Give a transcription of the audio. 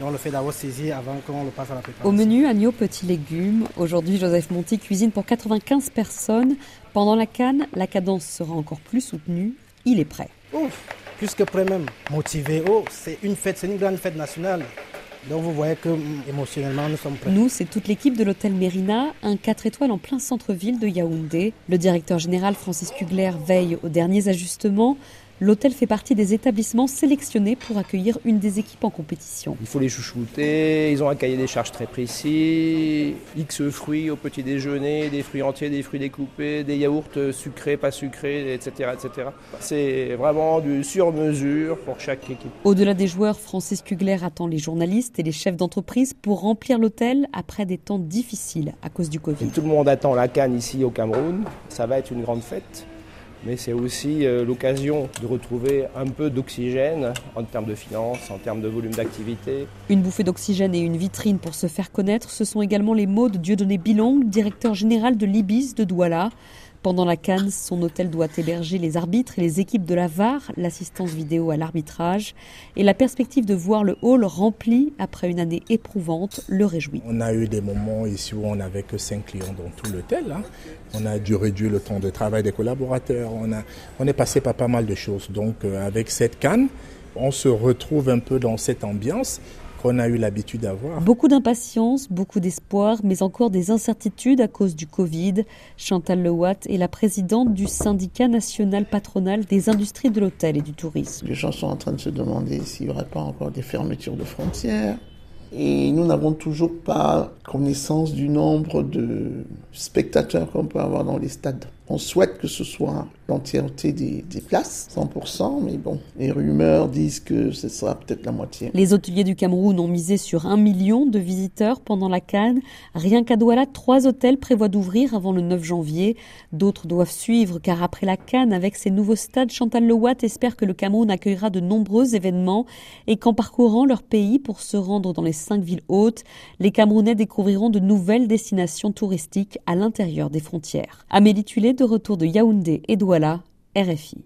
Le fait d'avoir saisi avant qu'on le passe à la préparation. Au menu, agneau, petits légumes. Aujourd'hui, Joseph Monti cuisine pour 95 personnes. Pendant la canne, la cadence sera encore plus soutenue. Il est prêt. Ouf, plus que prêt même. Motivé. Oh, c'est une fête, c'est une grande fête nationale. Donc vous voyez que mm, émotionnellement, nous sommes prêts. Nous, c'est toute l'équipe de l'hôtel Mérina, un 4 étoiles en plein centre-ville de Yaoundé. Le directeur général Francis Kugler veille aux derniers ajustements. L'hôtel fait partie des établissements sélectionnés pour accueillir une des équipes en compétition. Il faut les chouchouter, ils ont un cahier des charges très précis, X fruits au petit déjeuner, des fruits entiers, des fruits découpés, des yaourts sucrés, pas sucrés, etc. etc. C'est vraiment du sur-mesure pour chaque équipe. Au-delà des joueurs, Francis Kugler attend les journalistes et les chefs d'entreprise pour remplir l'hôtel après des temps difficiles à cause du Covid. Tout le monde attend la canne ici au Cameroun, ça va être une grande fête mais c'est aussi euh, l'occasion de retrouver un peu d'oxygène en termes de finances, en termes de volume d'activité. Une bouffée d'oxygène et une vitrine pour se faire connaître, ce sont également les mots de Dieudonné Bilong, directeur général de l'Ibis de Douala. Pendant la Cannes, son hôtel doit héberger les arbitres et les équipes de la VAR, l'assistance vidéo à l'arbitrage, et la perspective de voir le hall rempli après une année éprouvante le réjouit. On a eu des moments ici où on n'avait que 5 clients dans tout l'hôtel. Hein. On a dû réduire le temps de travail des collaborateurs. On, a, on est passé par pas mal de choses. Donc euh, avec cette canne, on se retrouve un peu dans cette ambiance qu'on a eu l'habitude d'avoir. Beaucoup d'impatience, beaucoup d'espoir, mais encore des incertitudes à cause du Covid. Chantal Lewatt est la présidente du syndicat national patronal des industries de l'hôtel et du tourisme. Les gens sont en train de se demander s'il n'y aurait pas encore des fermetures de frontières. Et nous n'avons toujours pas connaissance du nombre de spectateurs qu'on peut avoir dans les stades. On souhaite que ce soit l'entièreté des, places, 100%, mais bon, les rumeurs disent que ce sera peut-être la moitié. Les hôteliers du Cameroun ont misé sur un million de visiteurs pendant la Cannes. Rien qu'à Douala, trois hôtels prévoient d'ouvrir avant le 9 janvier. D'autres doivent suivre, car après la Cannes, avec ses nouveaux stades, Chantal Lewatt espère que le Cameroun accueillera de nombreux événements et qu'en parcourant leur pays pour se rendre dans les cinq villes hautes, les Camerounais découvriront de nouvelles destinations touristiques à l'intérieur des frontières. Amélie de retour de Yaoundé et Douala, RFI.